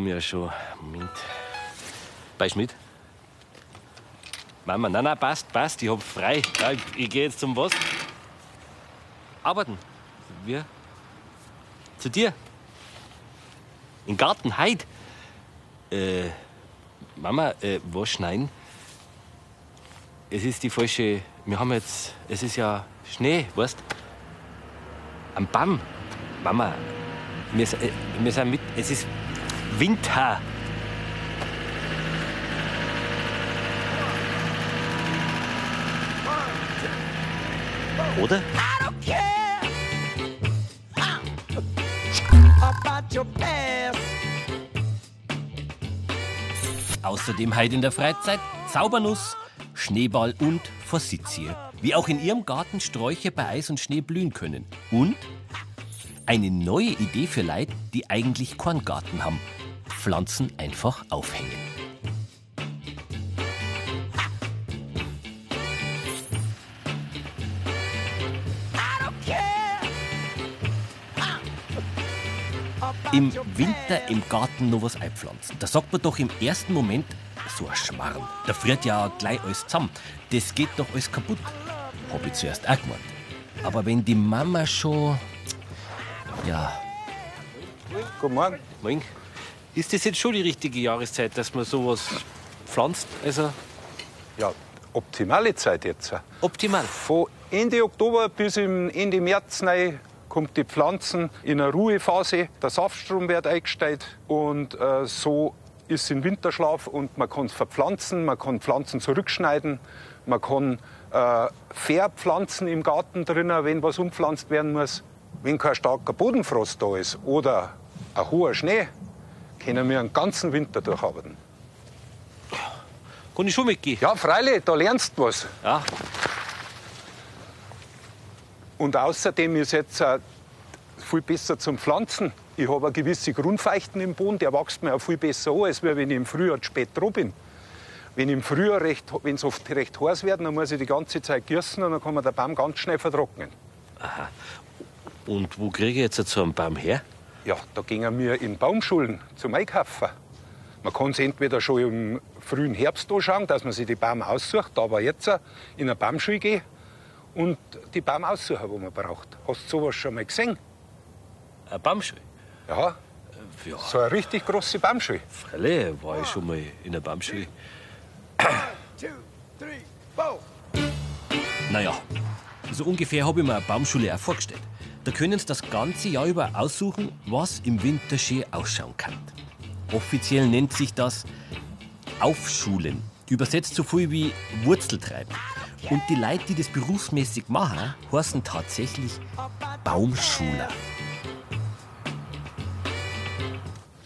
komme ja schon. Moment. Beißt mit? Mama, nein, nein, passt, passt. Ich hab frei. Ja, ich, ich gehe jetzt zum was? Arbeiten. Wir? Zu dir? Im Garten, heut? Äh, Mama, äh, was schneiden? Es ist die falsche. Wir haben jetzt. Es ist ja Schnee, weißt Am Baum. Mama, wir, äh, wir sind mit. Es ist Winter. Oder? I don't care about your past. Außerdem heute in der Freizeit Zaubernuss, Schneeball und Forsythie. Wie auch in ihrem Garten Sträucher bei Eis und Schnee blühen können. Und eine neue Idee für Leute, die eigentlich keinen Garten haben. Pflanzen einfach aufhängen. Im Winter im Garten noch was einpflanzen. Da sagt man doch im ersten Moment, so ein Schmarrn. Da friert ja gleich alles zusammen. Das geht doch alles kaputt. Hab ich zuerst auch gemeint. Aber wenn die Mama schon. Ja, Guten Morgen. Moin. Ist das jetzt schon die richtige Jahreszeit, dass man sowas pflanzt? Also Ja, optimale Zeit jetzt. optimal. Von Ende Oktober bis im Ende März rein kommt die Pflanzen in eine Ruhephase. Der Saftstrom wird eingestellt und äh, so ist in Winterschlaf und man kann verpflanzen, man kann Pflanzen zurückschneiden, man kann äh, verpflanzen im Garten drinnen, wenn was umpflanzt werden muss. Wenn kein starker Bodenfrost da ist oder ein hoher Schnee, können wir einen ganzen Winter durcharbeiten. Kann ich schon mitgehen? Ja, freilich, da lernst du was. Ja. Und außerdem ist jetzt äh, viel besser zum Pflanzen. Ich habe eine gewisse Grundfeuchten im Boden, der wächst mir auch viel besser an, als wenn ich im Frühjahr zu spät dran bin. Wenn im Frühjahr recht, wenn es oft recht heiß wird, dann muss ich die ganze Zeit gießen und dann kann man der Baum ganz schnell vertrocknen. Und wo kriege ich jetzt so einen Baum her? Ja, da gehen wir in Baumschulen zum Einkaufen. Man kann es entweder schon im frühen Herbst anschauen, dass man sich die Baum aussucht, aber jetzt äh, in eine Baumschule gehen und die Baum aussuchen, wo man braucht. Hast du sowas schon mal gesehen? Eine Baumschule? Ja, Ja, so eine richtig große Baumschule. freilich war ich schon mal in einer Baumschule. two, three, four. Naja, so ungefähr habe ich mir eine Baumschule auch vorgestellt. Da können Sie das ganze Jahr über aussuchen, was im Winter schön ausschauen kann. Offiziell nennt sich das Aufschulen. Übersetzt so viel wie Wurzeltreiben. Und die Leute, die das berufsmäßig machen, heißen tatsächlich Baumschuler.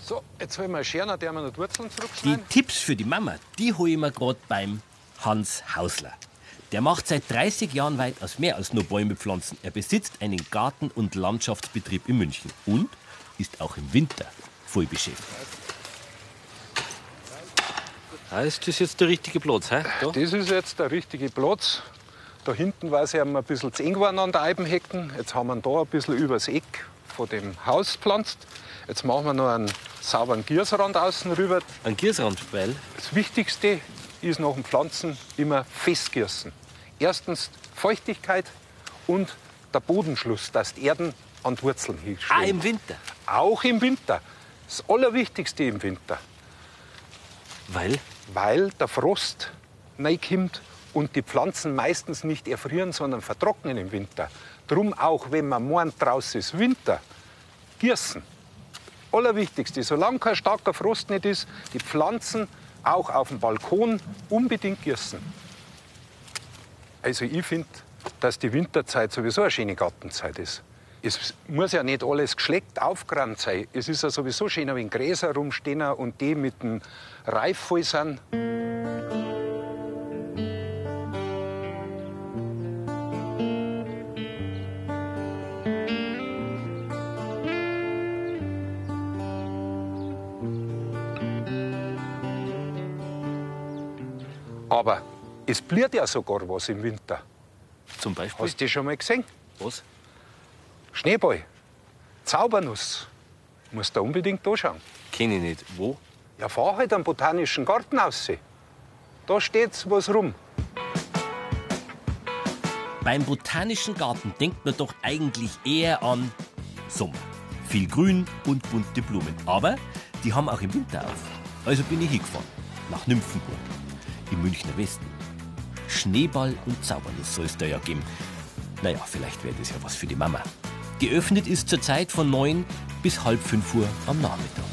So, jetzt holen wir einen Scherner, der mir noch die Wurzeln Die zurückschneiden. Tipps für die Mama, die hole ich mir gerade beim Hans Hausler. Der macht seit 30 Jahren weitaus mehr als nur Bäume pflanzen. Er besitzt einen Garten- und Landschaftsbetrieb in München und ist auch im Winter voll beschäftigt. Ah, ist das jetzt der richtige Platz? He? Da? Das ist jetzt der richtige Platz. Da hinten war es ja ein bisschen zu eng geworden an der Eibenhecken. Jetzt haben wir ihn da ein bisschen übers Eck von dem Haus gepflanzt. Jetzt machen wir noch einen sauberen Giersrand außen rüber. Ein Giersrand, weil Das Wichtigste ist nach dem Pflanzen immer festgießen. Erstens Feuchtigkeit und der Bodenschluss, dass die Erden an die Wurzeln ah, hinstehen. im Winter. Auch im Winter. Das Allerwichtigste im Winter. Weil? weil der Frost reinkommt und die Pflanzen meistens nicht erfrieren, sondern vertrocknen im Winter. Drum auch, wenn man meint, draußen ist Winter, gießen. Allerwichtigste, solange kein starker Frost nicht ist, die Pflanzen auch auf dem Balkon unbedingt gießen. Also ich finde, dass die Winterzeit sowieso eine schöne Gartenzeit ist. Es muss ja nicht alles geschleckt aufgerannt sein. Es ist ja sowieso schön, wenn Gräser rumstehen und die mit dem Reif voll sind. Es blüht ja sogar was im Winter. Zum Beispiel? Hast du das schon mal gesehen? Was? Schneeball, Zaubernuss. Musst du unbedingt anschauen. Kenne ich nicht. Wo? Ja, fahr halt am Botanischen Garten aus. Da steht's was rum. Beim Botanischen Garten denkt man doch eigentlich eher an Sommer. Viel Grün und bunte Blumen. Aber die haben auch im Winter auf. Also bin ich hingefahren. Nach Nymphenburg. Im Münchner Westen. Schneeball und Zaubernuss soll es da ja geben. Naja, vielleicht wäre das ja was für die Mama. Geöffnet ist zurzeit von 9 bis halb 5 Uhr am Nachmittag.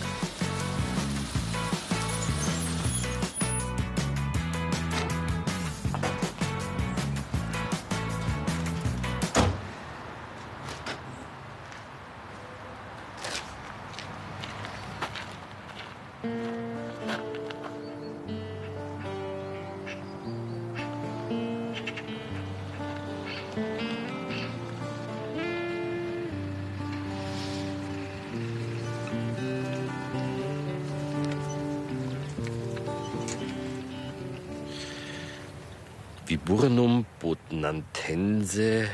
Viburnum bodnantense,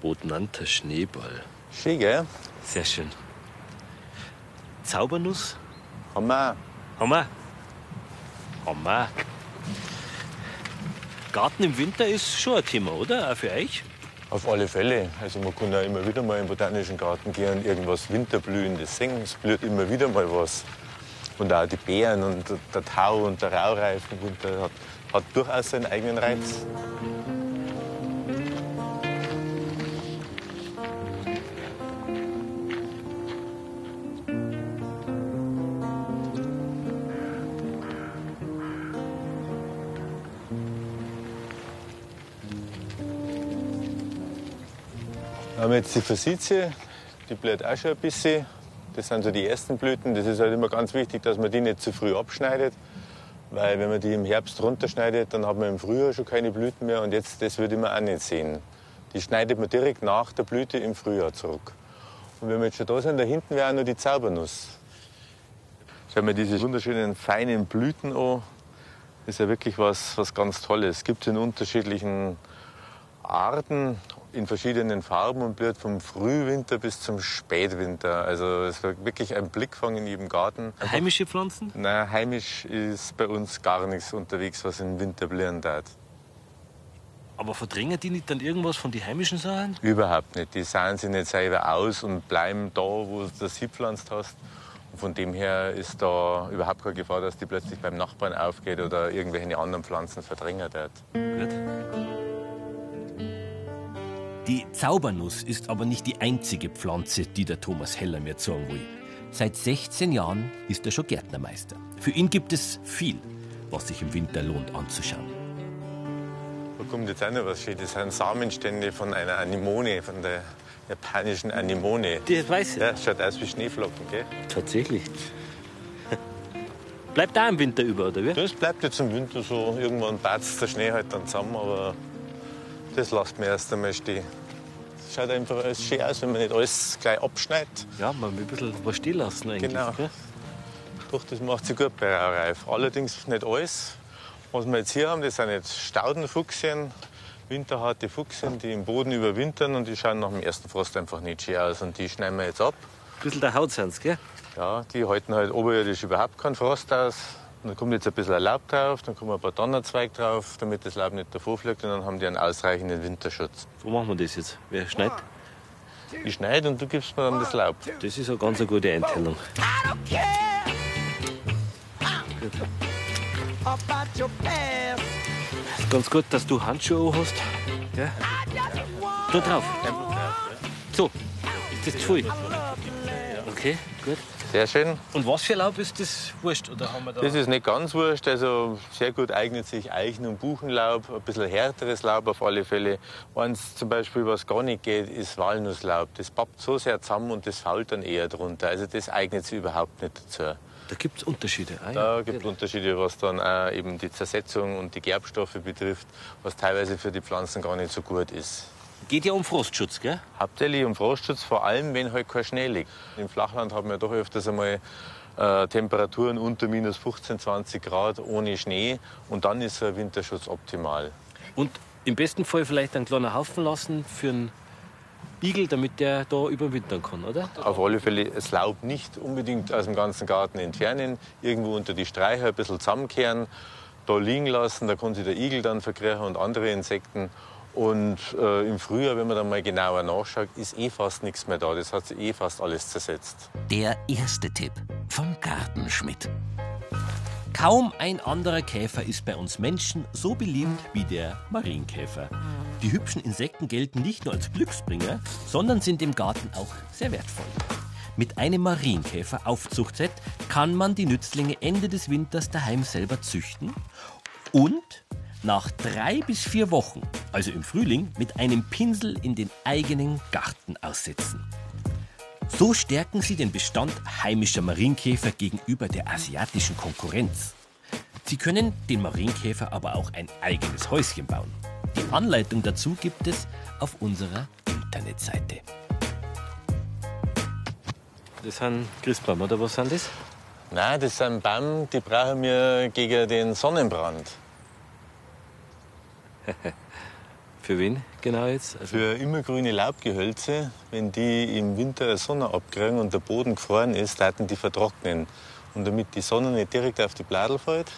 bodnanter Schneeball. Schön, gell? Sehr schön. Zaubernuss? Haben wir. Haben wir. Haben wir. Garten im Winter ist schon ein Thema, oder? Auch für euch? Auf alle Fälle. Also man kann ja immer wieder mal im Botanischen Garten gehen und irgendwas Winterblühendes sehen. Es blüht immer wieder mal was. Und auch die Beeren und der Tau und der Raureif im Winter hat, hat durchaus seinen eigenen Reiz. Wir haben jetzt die Forsythie, die blüht auch schon ein bisschen. Das sind so die ersten Blüten. Das ist halt immer ganz wichtig, dass man die nicht zu früh abschneidet. Weil wenn man die im Herbst runterschneidet, dann hat man im Frühjahr schon keine Blüten mehr. Und jetzt, das würde man auch nicht sehen. Die schneidet man direkt nach der Blüte im Frühjahr zurück. Und wenn wir jetzt schon da sind, da hinten wäre auch noch die Zaubernuss. Schauen wir diese wunderschönen feinen Blüten an. Das ist ja wirklich was, was ganz Tolles. Es gibt in unterschiedlichen Arten, in verschiedenen Farben und blüht vom Frühwinter bis zum Spätwinter. Also es ist wirklich ein Blickfang in jedem Garten. Heimische Pflanzen? Nein, heimisch ist bei uns gar nichts unterwegs, was im Winter blühen darf. Aber verdrängen die nicht dann irgendwas von den heimischen Sachen? Überhaupt nicht. Die sahen sich nicht selber aus und bleiben da, wo du sie gepflanzt hast. Und von dem her ist da überhaupt keine Gefahr, dass die plötzlich beim Nachbarn aufgeht oder irgendwelche anderen Pflanzen verdrängen wird. Gut. Die Zaubernuss ist aber nicht die einzige Pflanze, die der Thomas Heller mir zeigen will. Seit 16 Jahren ist er schon Gärtnermeister. Für ihn gibt es viel, was sich im Winter lohnt anzuschauen. Da kommt jetzt auch noch was Schönes. Das sind Samenstände von einer Anemone, von der japanischen Anemone. Das weiß ich. Ja, schaut aus wie Schneeflocken, gell? Tatsächlich. Bleibt da im Winter über, oder wie? Das bleibt jetzt im Winter so. Irgendwann batzt der Schnee halt dann zusammen, aber das lasst mir erst einmal stehen. Es schaut einfach alles schön aus, wenn man nicht alles gleich abschneidet. Ja, man will ein bisschen was stehen lassen eigentlich. Genau. gell? Doch, das macht sich gut bei Raureif. Allerdings nicht alles. Was wir jetzt hier haben, das sind jetzt Staudenfuchsien, winterharte Fuchsien, die im Boden überwintern und die schauen nach dem ersten Frost einfach nicht schön aus. Und die schneiden wir jetzt ab. Ein bisschen der Haut sind's, gell? Ja, die halten halt oberirdisch überhaupt keinen Frost aus. Und dann kommt jetzt ein bisschen Laub drauf, dann kommen ein paar Donnerzweig drauf, damit das Laub nicht davor fliegt. Und dann haben die einen ausreichenden Winterschutz. Wo machen wir das jetzt? Wer schneidet? Ich schneide und du gibst mir dann das Laub. Das ist eine ganz eine gute Einteilung. Ist ganz gut, dass du Handschuhe hast. Want Da drauf. So, ist das zu viel? Okay. Sehr schön. Und was für Laub ist das? Wurscht? Oder haben wir da? Das ist nicht ganz wurscht. Also sehr gut eignet sich Eichen- und Buchenlaub. Ein bisschen härteres Laub auf alle Fälle. Eins zum Beispiel, was gar nicht geht, ist Walnusslaub. Das pappt so sehr zusammen und das fault dann eher drunter. Also das eignet sich überhaupt nicht dazu. da gibt es Unterschiede. Ah, Da ja. gibt es Unterschiede, was dann auch eben die Zersetzung und die Gerbstoffe betrifft, was teilweise für die Pflanzen gar nicht so gut ist. Geht ja um Frostschutz, gell? Hauptsächlich um Frostschutz, vor allem wenn halt kein Schnee liegt. Im Flachland haben wir doch öfters einmal äh, Temperaturen unter minus 15, 20 Grad ohne Schnee und dann ist ein Winterschutz optimal. Und im besten Fall vielleicht einen kleinen Haufen lassen für einen Igel, damit der da überwintern kann, oder? Auf alle Fälle das Laub nicht unbedingt aus dem ganzen Garten entfernen, irgendwo unter die Streicher ein bisschen zusammenkehren, da liegen lassen, da kann sich der Igel dann verkriechen und andere Insekten. Und äh, im Frühjahr, wenn man dann mal genauer nachschaut, ist eh fast nichts mehr da. Das hat sich eh fast alles zersetzt. Der erste Tipp vom Gartenschmidt. Kaum ein anderer Käfer ist bei uns Menschen so beliebt wie der Marienkäfer. Die hübschen Insekten gelten nicht nur als Glücksbringer, sondern sind im Garten auch sehr wertvoll. Mit einem Marienkäfer-Aufzuchtset kann man die Nützlinge Ende des Winters daheim selber züchten und nach drei bis vier Wochen, also im Frühling, mit einem Pinsel in den eigenen Garten aussetzen. So stärken sie den Bestand heimischer Marienkäfer gegenüber der asiatischen Konkurrenz. Sie können den Marienkäfer aber auch ein eigenes Häuschen bauen. Die Anleitung dazu gibt es auf unserer Internetseite. Das sind Christbaum, oder was sind das? Nein, das sind Bäume, die brauchen wir gegen den Sonnenbrand. Für wen genau jetzt? Also Für immergrüne Laubgehölze, wenn die im Winter Sonne abkriegen und der Boden gefroren ist, laten die vertrocknen. Und damit die Sonne nicht direkt auf die Bladel fällt,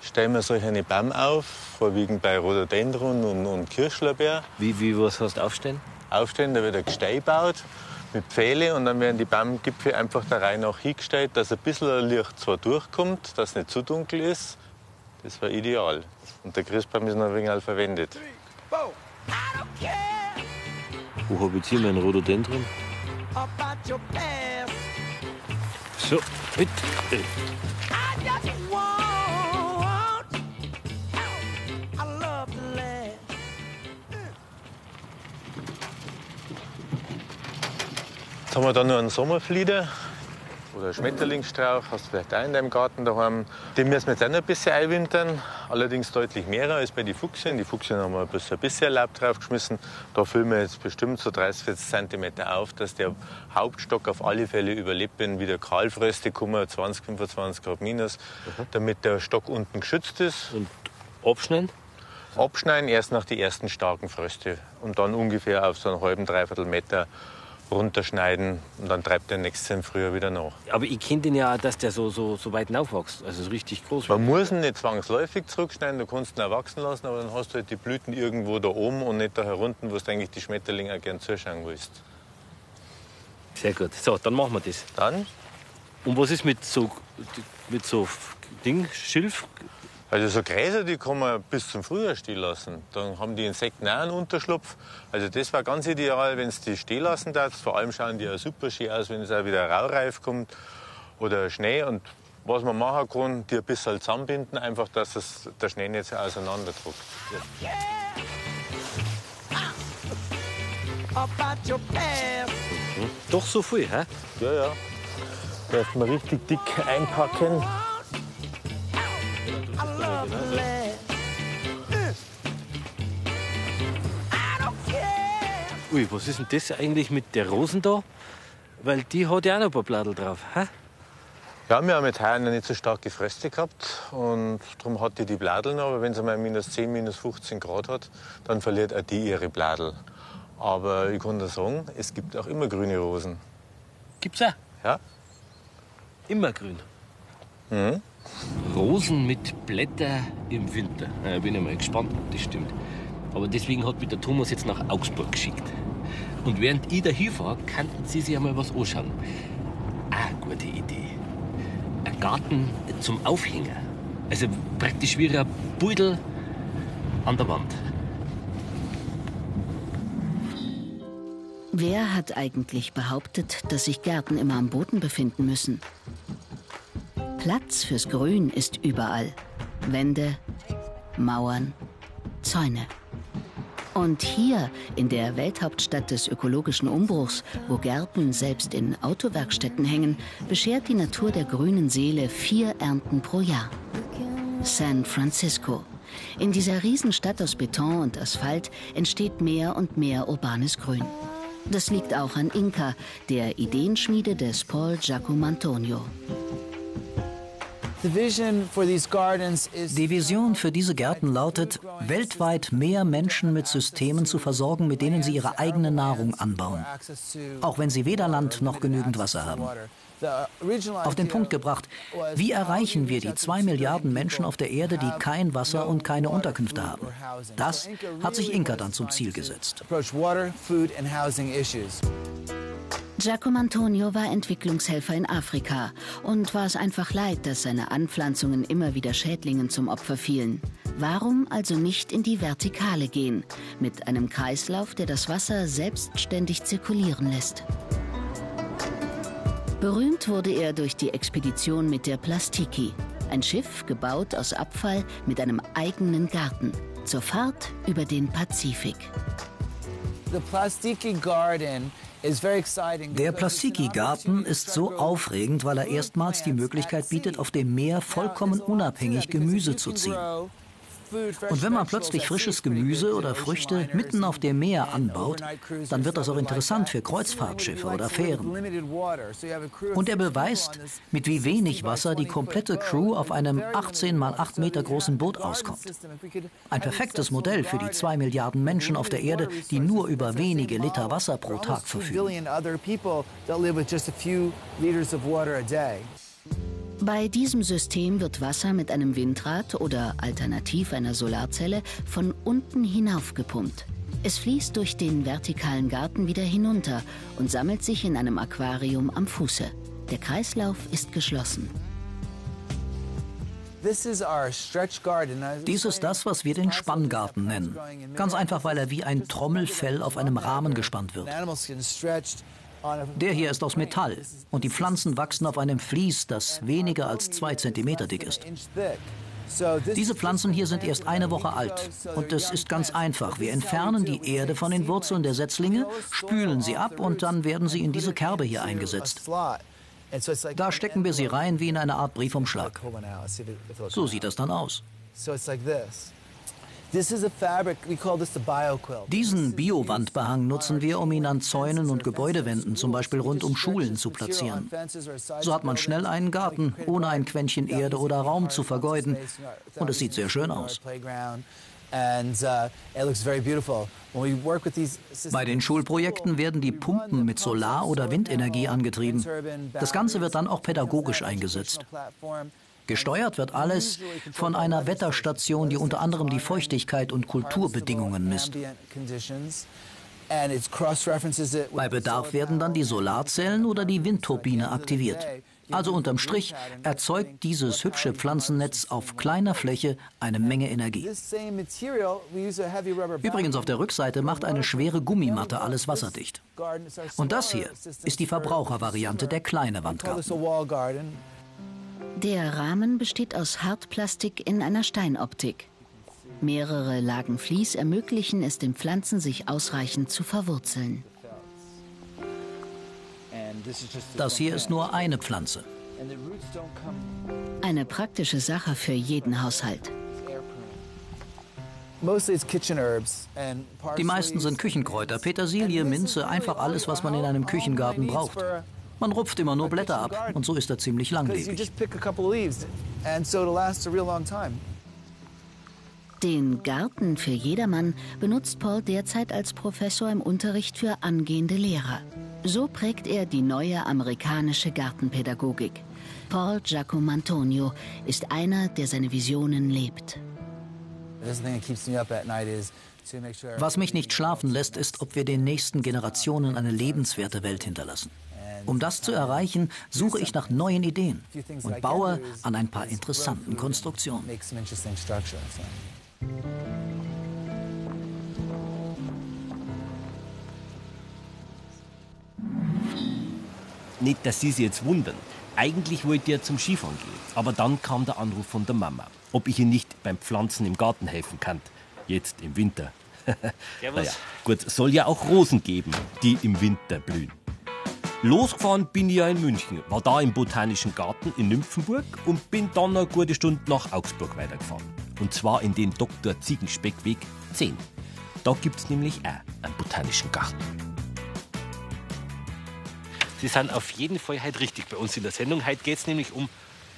stellen wir solche eine Baum auf, vorwiegend bei Rhododendron und, und Kirschlorbeer. wie, wie, was heißt aufstehen? Aufstellen, da wird ein Gestei gebaut mit Pfähle und dann werden die Baumgipfel einfach der Reihe nach hingestellt, dass ein bisschen Licht zwar durchkommt, dass es nicht zu dunkel ist. Das war ideal. Und der Christbaum ist noch ein wenig verwendet. Wo habe ich jetzt hier meinen Rhododendron? So, mit. Jetzt haben wir da noch einen Sommerflieder oder einen Schmetterlingsstrauch, hast du vielleicht auch in deinem Garten daheim. Den müssen wir jetzt auch noch ein bisschen einwintern, allerdings deutlich mehr als bei den Fuchsien. Die Fuchsien haben wir ein bisschen, ein bisschen Laub draufgeschmissen. Da füllen wir jetzt bestimmt so 30, 40 cm auf, dass der Hauptstock auf alle Fälle überlebt, wenn wieder Kahlfröste kommen, 20, 25 Grad minus, damit der Stock unten geschützt ist. und abschneiden? Abschneiden erst nach die ersten starken Fröste und dann ungefähr auf so einen halben, dreiviertel Meter runterschneiden und dann treibt der nächste im Frühjahr wieder nach. Aber ich kenne den ja, dass der so, so, so weit aufwächst. Also so richtig groß wird. Man muss ihn nicht zwangsläufig zurückschneiden, du kannst ihn erwachsen lassen, aber dann hast du halt die Blüten irgendwo da oben und nicht da herunten, wo du eigentlich die Schmetterlinge auch gern zuschauen willst. Sehr gut. So, dann machen wir das. Dann, Und was ist mit so, mit so Ding, Schilf? Also so Gräser, die kann man bis zum Frühjahr stehen lassen. Dann haben die Insekten auch einen Unterschlupf. Also das war ganz ideal, wenn es die stehen lassen darfst. Vor allem schauen die auch super schön aus, wenn es auch wieder raureif kommt oder Schnee. Und was man machen kann, die ein bisschen zusammenbinden, einfach, dass es der Schnee nicht so auseinanderdruckt. Your past. Doch so viel, hä? Ja, ja. Darf man richtig dick einpacken. Ui, was ist denn das eigentlich mit der Rosen da? Weil die hat ja auch noch ein paar Bladel drauf. Hä? Ja, wir haben jetzt heuer noch nicht so starke Fröste gehabt und darum hat die die Bladeln. Aber wenn es mal minus 10, minus 15 Grad hat, dann verliert auch die ihre Bladel. Aber ich kann dir sagen, es gibt auch immer grüne Rosen. Gibt's auch. Ja? Immer grün. Mhm. Rosen mit Blätter im Winter. Ja, bin ich mal gespannt, ob das stimmt. Aber deswegen hat mich der Thomas jetzt nach Augsburg geschickt. Und während ich da hinfahre, könnten Sie sich einmal was anschauen. Ah, gute Idee. Ein Garten zum Aufhängen. Also praktisch wie ein Beutel an der Wand. Wer hat eigentlich behauptet, dass sich Gärten immer am Boden befinden müssen? Platz fürs Grün ist überall. Wände, Mauern, Zäune. Und hier in der Welthauptstadt des ökologischen Umbruchs, wo Gärten selbst in Autowerkstätten hängen, beschert die Natur der grünen Seele vier Ernten pro Jahr. San Francisco. In dieser Riesenstadt aus Beton und Asphalt entsteht mehr und mehr urbanes Grün. Das liegt auch an Inca, der Ideenschmiede des Paul Giacomo Antonio. Die Vision für diese Gärten lautet, weltweit mehr Menschen mit Systemen zu versorgen, mit denen sie ihre eigene Nahrung anbauen, auch wenn sie weder Land noch genügend Wasser haben. Auf den Punkt gebracht, wie erreichen wir die zwei Milliarden Menschen auf der Erde, die kein Wasser und keine Unterkünfte haben? Das hat sich Inka dann zum Ziel gesetzt. Giacomo Antonio war Entwicklungshelfer in Afrika und war es einfach leid, dass seine Anpflanzungen immer wieder Schädlingen zum Opfer fielen. Warum also nicht in die Vertikale gehen, mit einem Kreislauf, der das Wasser selbstständig zirkulieren lässt? Berühmt wurde er durch die Expedition mit der Plastiki, ein Schiff gebaut aus Abfall mit einem eigenen Garten, zur Fahrt über den Pazifik. The Plastiki Garden. Der Plastiki-Garten ist so aufregend, weil er erstmals die Möglichkeit bietet, auf dem Meer vollkommen unabhängig Gemüse zu ziehen. Und wenn man plötzlich frisches Gemüse oder Früchte mitten auf dem Meer anbaut, dann wird das auch interessant für Kreuzfahrtschiffe oder Fähren. Und er beweist, mit wie wenig Wasser die komplette Crew auf einem 18 mal 8 Meter großen Boot auskommt. Ein perfektes Modell für die zwei Milliarden Menschen auf der Erde, die nur über wenige Liter Wasser pro Tag verfügen. Bei diesem System wird Wasser mit einem Windrad oder alternativ einer Solarzelle von unten hinauf gepumpt. Es fließt durch den vertikalen Garten wieder hinunter und sammelt sich in einem Aquarium am Fuße. Der Kreislauf ist geschlossen. Dies ist das, was wir den Spanngarten nennen. Ganz einfach, weil er wie ein Trommelfell auf einem Rahmen gespannt wird. Der hier ist aus Metall und die Pflanzen wachsen auf einem Vlies, das weniger als zwei Zentimeter dick ist. Diese Pflanzen hier sind erst eine Woche alt und es ist ganz einfach. Wir entfernen die Erde von den Wurzeln der Setzlinge, spülen sie ab und dann werden sie in diese Kerbe hier eingesetzt. Da stecken wir sie rein wie in eine Art Briefumschlag. So sieht das dann aus. Diesen Biowandbehang nutzen wir, um ihn an Zäunen und Gebäudewänden, zum Beispiel rund um Schulen, zu platzieren. So hat man schnell einen Garten, ohne ein Quäntchen Erde oder Raum zu vergeuden. Und es sieht sehr schön aus. Uh, Bei den Schulprojekten werden die Pumpen mit Solar- oder Windenergie angetrieben. Das Ganze wird dann auch pädagogisch eingesetzt. Gesteuert wird alles von einer Wetterstation, die unter anderem die Feuchtigkeit und Kulturbedingungen misst. Bei Bedarf werden dann die Solarzellen oder die Windturbine aktiviert. Also unterm Strich erzeugt dieses hübsche Pflanzennetz auf kleiner Fläche eine Menge Energie. Übrigens auf der Rückseite macht eine schwere Gummimatte alles wasserdicht. Und das hier ist die Verbrauchervariante, der kleine Wandgarten. Der Rahmen besteht aus Hartplastik in einer Steinoptik. Mehrere Lagen Vlies ermöglichen es den Pflanzen, sich ausreichend zu verwurzeln. Das hier ist nur eine Pflanze. Eine praktische Sache für jeden Haushalt. Die meisten sind Küchenkräuter, Petersilie, Minze, einfach alles, was man in einem Küchengarten braucht. Man rupft immer nur Blätter ab und so ist er ziemlich langlebig. Den Garten für jedermann benutzt Paul derzeit als Professor im Unterricht für angehende Lehrer. So prägt er die neue amerikanische Gartenpädagogik. Paul Giacomantonio ist einer, der seine Visionen lebt. Was mich nicht schlafen lässt, ist, ob wir den nächsten Generationen eine lebenswerte Welt hinterlassen. Um das zu erreichen, suche ich nach neuen Ideen und baue an ein paar interessanten Konstruktionen. Nicht, dass Sie sich jetzt wundern. Eigentlich wollte ich ja zum Skifahren gehen. Aber dann kam der Anruf von der Mama, ob ich ihr nicht beim Pflanzen im Garten helfen kann. Jetzt im Winter. naja, gut, soll ja auch Rosen geben, die im Winter blühen. Losgefahren bin ich ja in München, war da im Botanischen Garten in Nymphenburg und bin dann eine gute Stunde nach Augsburg weitergefahren. Und zwar in den Dr. Ziegenspeck-Weg 10. Da gibt's nämlich auch einen Botanischen Garten. Sie sind auf jeden Fall heute richtig bei uns in der Sendung. Heute geht es nämlich um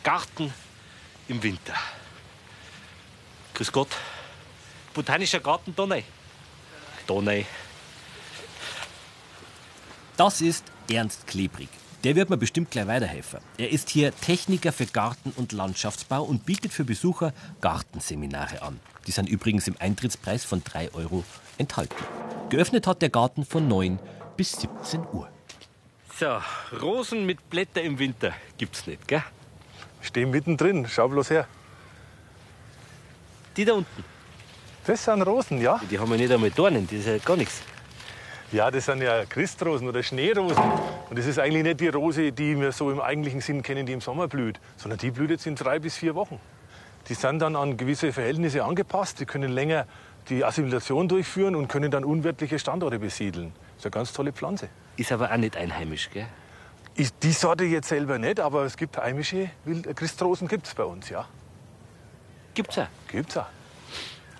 Garten im Winter. Grüß Gott. Botanischer Garten Donau. Donau. Das ist Ernst Klebrig. Der wird mir bestimmt gleich weiterhelfen. Er ist hier Techniker für Garten- und Landschaftsbau und bietet für Besucher Gartenseminare an. Die sind übrigens im Eintrittspreis von 3 Euro enthalten. Geöffnet hat der Garten von 9 bis 17 Uhr. So, Rosen mit Blätter im Winter gibt's nicht, gell? Stehen mittendrin, schau bloß her. Die da unten, Das sind Rosen, ja? die haben ja nicht einmal Dornen, das ist ja gar nichts. Ja, das sind ja Christrosen oder Schneerosen. Und das ist eigentlich nicht die Rose, die wir so im eigentlichen Sinn kennen, die im Sommer blüht, sondern die blüht jetzt in drei bis vier Wochen. Die sind dann an gewisse Verhältnisse angepasst. Die können länger die Assimilation durchführen und können dann unwirtliche Standorte besiedeln. Das ist eine ganz tolle Pflanze. Ist aber auch nicht einheimisch, gell? Ich, die Sorte jetzt selber nicht, aber es gibt heimische Wild Christrosen gibt's bei uns, ja. Gibt's auch. Gibt's auch.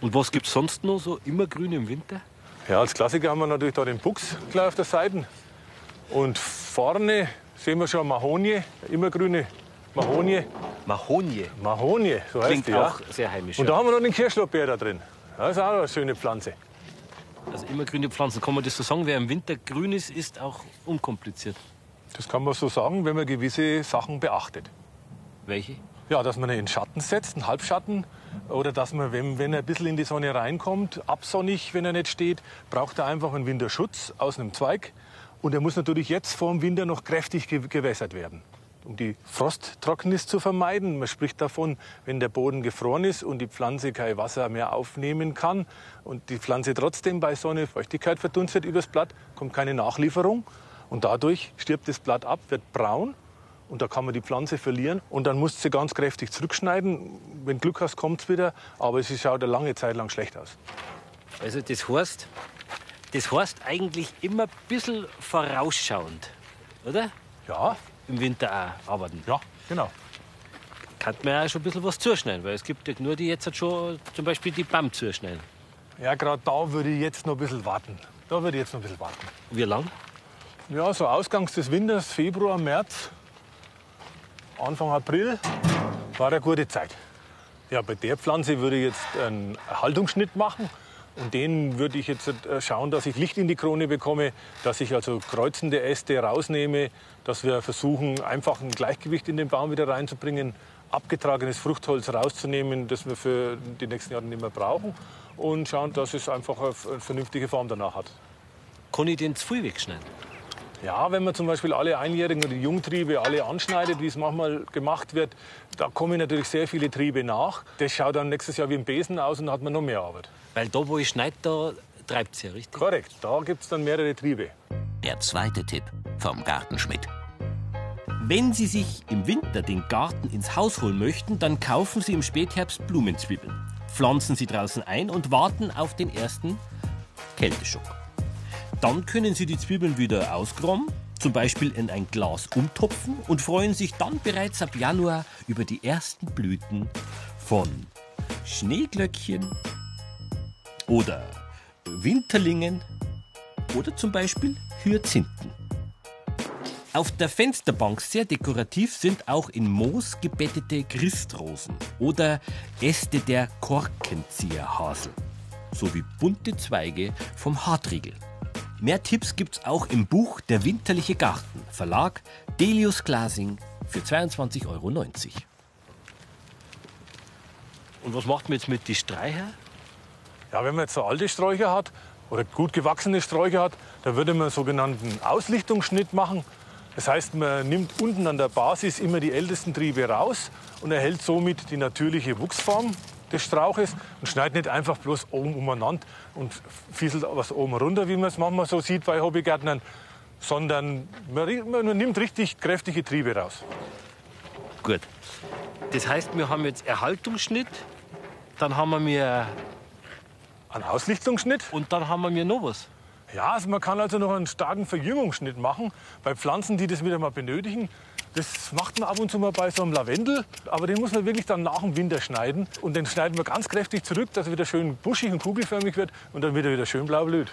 Und was gibt's sonst noch so immergrün im Winter? Ja, als Klassiker haben wir natürlich da den Buchs gleich auf der Seite. Und vorne sehen wir schon Mahonie, immergrüne Mahonie. Mahonie. Mahonie, so heißt Klingt die, ja. auch sehr heimisch. Und da ja. haben wir noch den Kirschlorbeer da drin. Das ist auch eine schöne Pflanze. Also immergrüne Pflanzen. Kann man das so sagen? Wer im Winter grün ist, ist auch unkompliziert. Das kann man so sagen, wenn man gewisse Sachen beachtet. Welche? Ja, dass man in Schatten setzt, einen Halbschatten. Oder dass man, wenn, wenn er ein bisschen in die Sonne reinkommt, absonnig, wenn er nicht steht, braucht er einfach einen Winterschutz aus einem Zweig. Und er muss natürlich jetzt vor dem Winter noch kräftig ge gewässert werden. Um die Frosttrocknis zu vermeiden. Man spricht davon, wenn der Boden gefroren ist und die Pflanze kein Wasser mehr aufnehmen kann und die Pflanze trotzdem bei Sonne Feuchtigkeit verdunstet übers Blatt, kommt keine Nachlieferung. Und dadurch stirbt das Blatt ab, wird braun und da kann man die Pflanze verlieren. Und dann musst du sie ganz kräftig zurückschneiden. Wenn Glück hast, kommt es wieder. Aber sie schaut eine lange Zeit lang schlecht aus. Also das heißt, das heißt eigentlich immer ein bisschen vorausschauend, oder? Ja, Im Winter auch arbeiten. ja, genau. Kann man ja auch schon ein bisschen was zuschneiden, weil es gibt ja nur die jetzt halt schon zum Beispiel die BAM zuschneiden. Ja, gerade da würde ich jetzt noch ein bisschen warten. Da würde ich jetzt noch ein bisschen warten. Wie lang? Ja, so ausgangs des Winters, Februar, März, Anfang April, war eine gute Zeit. Ja, bei der Pflanze würde ich jetzt einen Haltungsschnitt machen. Und den würde ich jetzt äh, schauen, dass ich Licht in die Krone bekomme, dass ich also kreuzende Äste rausnehme, dass wir versuchen, einfach ein Gleichgewicht in den Baum wieder reinzubringen, abgetragenes Fruchtholz rauszunehmen, das wir für die nächsten Jahre nicht mehr brauchen und schauen, dass es einfach eine vernünftige Form danach hat. Kann ich den zu viel wegschneiden? Ja, wenn man zum Beispiel alle Einjährigen oder die Jungtriebe alle anschneidet, wie es manchmal gemacht wird, da kommen natürlich sehr viele Triebe nach. Das schaut dann nächstes Jahr wie ein Besen aus und dann hat man noch mehr Arbeit. Weil da, wo ich schneide, da treibt es ja richtig. Korrekt, da gibt es dann mehrere Triebe. Der zweite Tipp vom Gartenschmidt. Wenn Sie sich im Winter den Garten ins Haus holen möchten, dann kaufen Sie im Spätherbst Blumenzwiebeln. Pflanzen sie draußen ein und warten auf den ersten Kälteschock. Dann können Sie die Zwiebeln wieder ausgraben, zum Beispiel in ein Glas umtopfen und freuen sich dann bereits ab Januar über die ersten Blüten von Schneeglöckchen oder Winterlingen oder zum Beispiel Hyazinthen. Auf der Fensterbank sehr dekorativ sind auch in Moos gebettete Christrosen oder Äste der Korkenzieherhasel sowie bunte Zweige vom Hartriegel. Mehr Tipps gibt's auch im Buch Der winterliche Garten, Verlag Delius Glasing für 22,90 Euro. Und was macht man jetzt mit die Streicher? Ja, wenn man jetzt so alte Sträucher hat oder gut gewachsene Sträucher hat, dann würde man einen sogenannten Auslichtungsschnitt machen. Das heißt, man nimmt unten an der Basis immer die ältesten Triebe raus und erhält somit die natürliche Wuchsform des Strauches und schneidet nicht einfach bloß oben umeinander und fieselt was oben runter, wie man es manchmal so sieht bei Hobbygärtnern, sondern man, man nimmt richtig kräftige Triebe raus. Gut. Das heißt, wir haben jetzt Erhaltungsschnitt, dann haben wir Ein Auslichtungsschnitt und dann haben wir noch was. Ja, also man kann also noch einen starken Verjüngungsschnitt machen bei Pflanzen, die das wieder mal benötigen. Das macht man ab und zu mal bei so einem Lavendel, aber den muss man wirklich dann nach dem Winter schneiden. Und den schneiden wir ganz kräftig zurück, dass er wieder schön buschig und kugelförmig wird und dann wieder wieder schön blau blüht.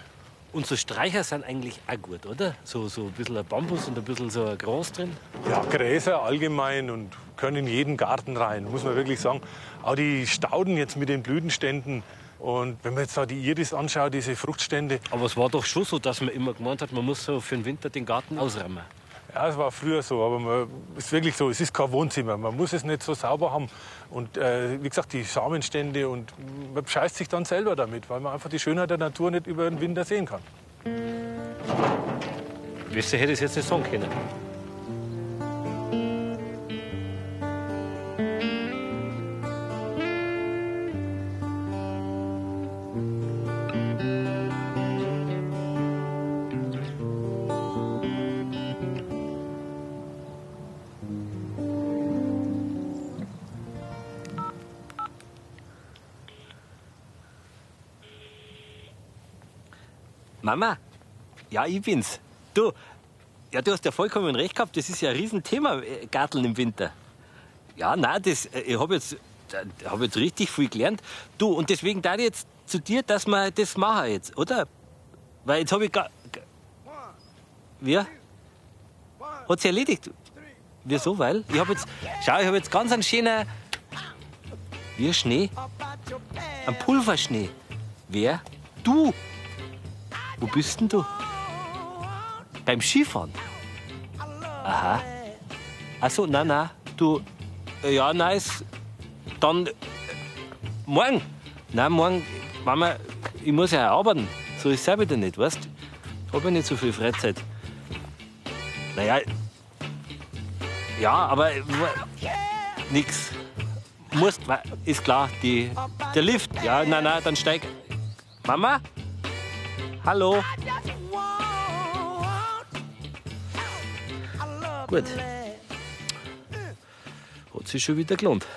Und so Streicher sind eigentlich auch gut, oder? So, so ein bisschen ein Bambus und ein bisschen so ein Gras drin. Ja, Gräser allgemein und können in jeden Garten rein, muss man wirklich sagen. Auch die Stauden jetzt mit den Blütenständen. Und wenn man jetzt da die Iris anschaut, diese Fruchtstände. Aber es war doch schon so, dass man immer gemeint hat, man muss so für den Winter den Garten ausräumen. Ja, es war früher so, aber es ist wirklich so, es ist kein Wohnzimmer. Man muss es nicht so sauber haben. Und äh, wie gesagt, die Samenstände und man bescheißt sich dann selber damit, weil man einfach die Schönheit der Natur nicht über den Winter sehen kann. Besser hätte ich es jetzt nicht sagen können. Mama, ja, ich bin's. Du, ja, du hast ja vollkommen recht gehabt. Das ist ja ein Riesenthema, äh, Garteln im Winter. Ja, nein, das, äh, ich habe jetzt, äh, hab jetzt richtig viel gelernt. Du, und deswegen da jetzt zu dir, dass wir das machen jetzt, oder? Weil jetzt habe ich gar. ga- Wie? Hat sich erledigt? Wieso? Weil? Ich habe jetzt. Schau, ich habe jetzt ganz einen schönen. Wie Schnee? Ein Pulverschnee. Wer? Du! Wo bist denn du? Beim Skifahren? Aha. Ach so, na, na. Du, äh, ja, nice. Dann, äh, morgen. Nein, morgen, Mama, ich muss ja arbeiten. So ist es ja wieder nicht, weißt Ich habe ja nicht so viel Freizeit. Naja, ja, aber äh, nix. Musst, ist klar, die, der Lift. Ja, na, na, dann steig. Mama? Hallo? Gut. Hat sich schon wieder gelohnt.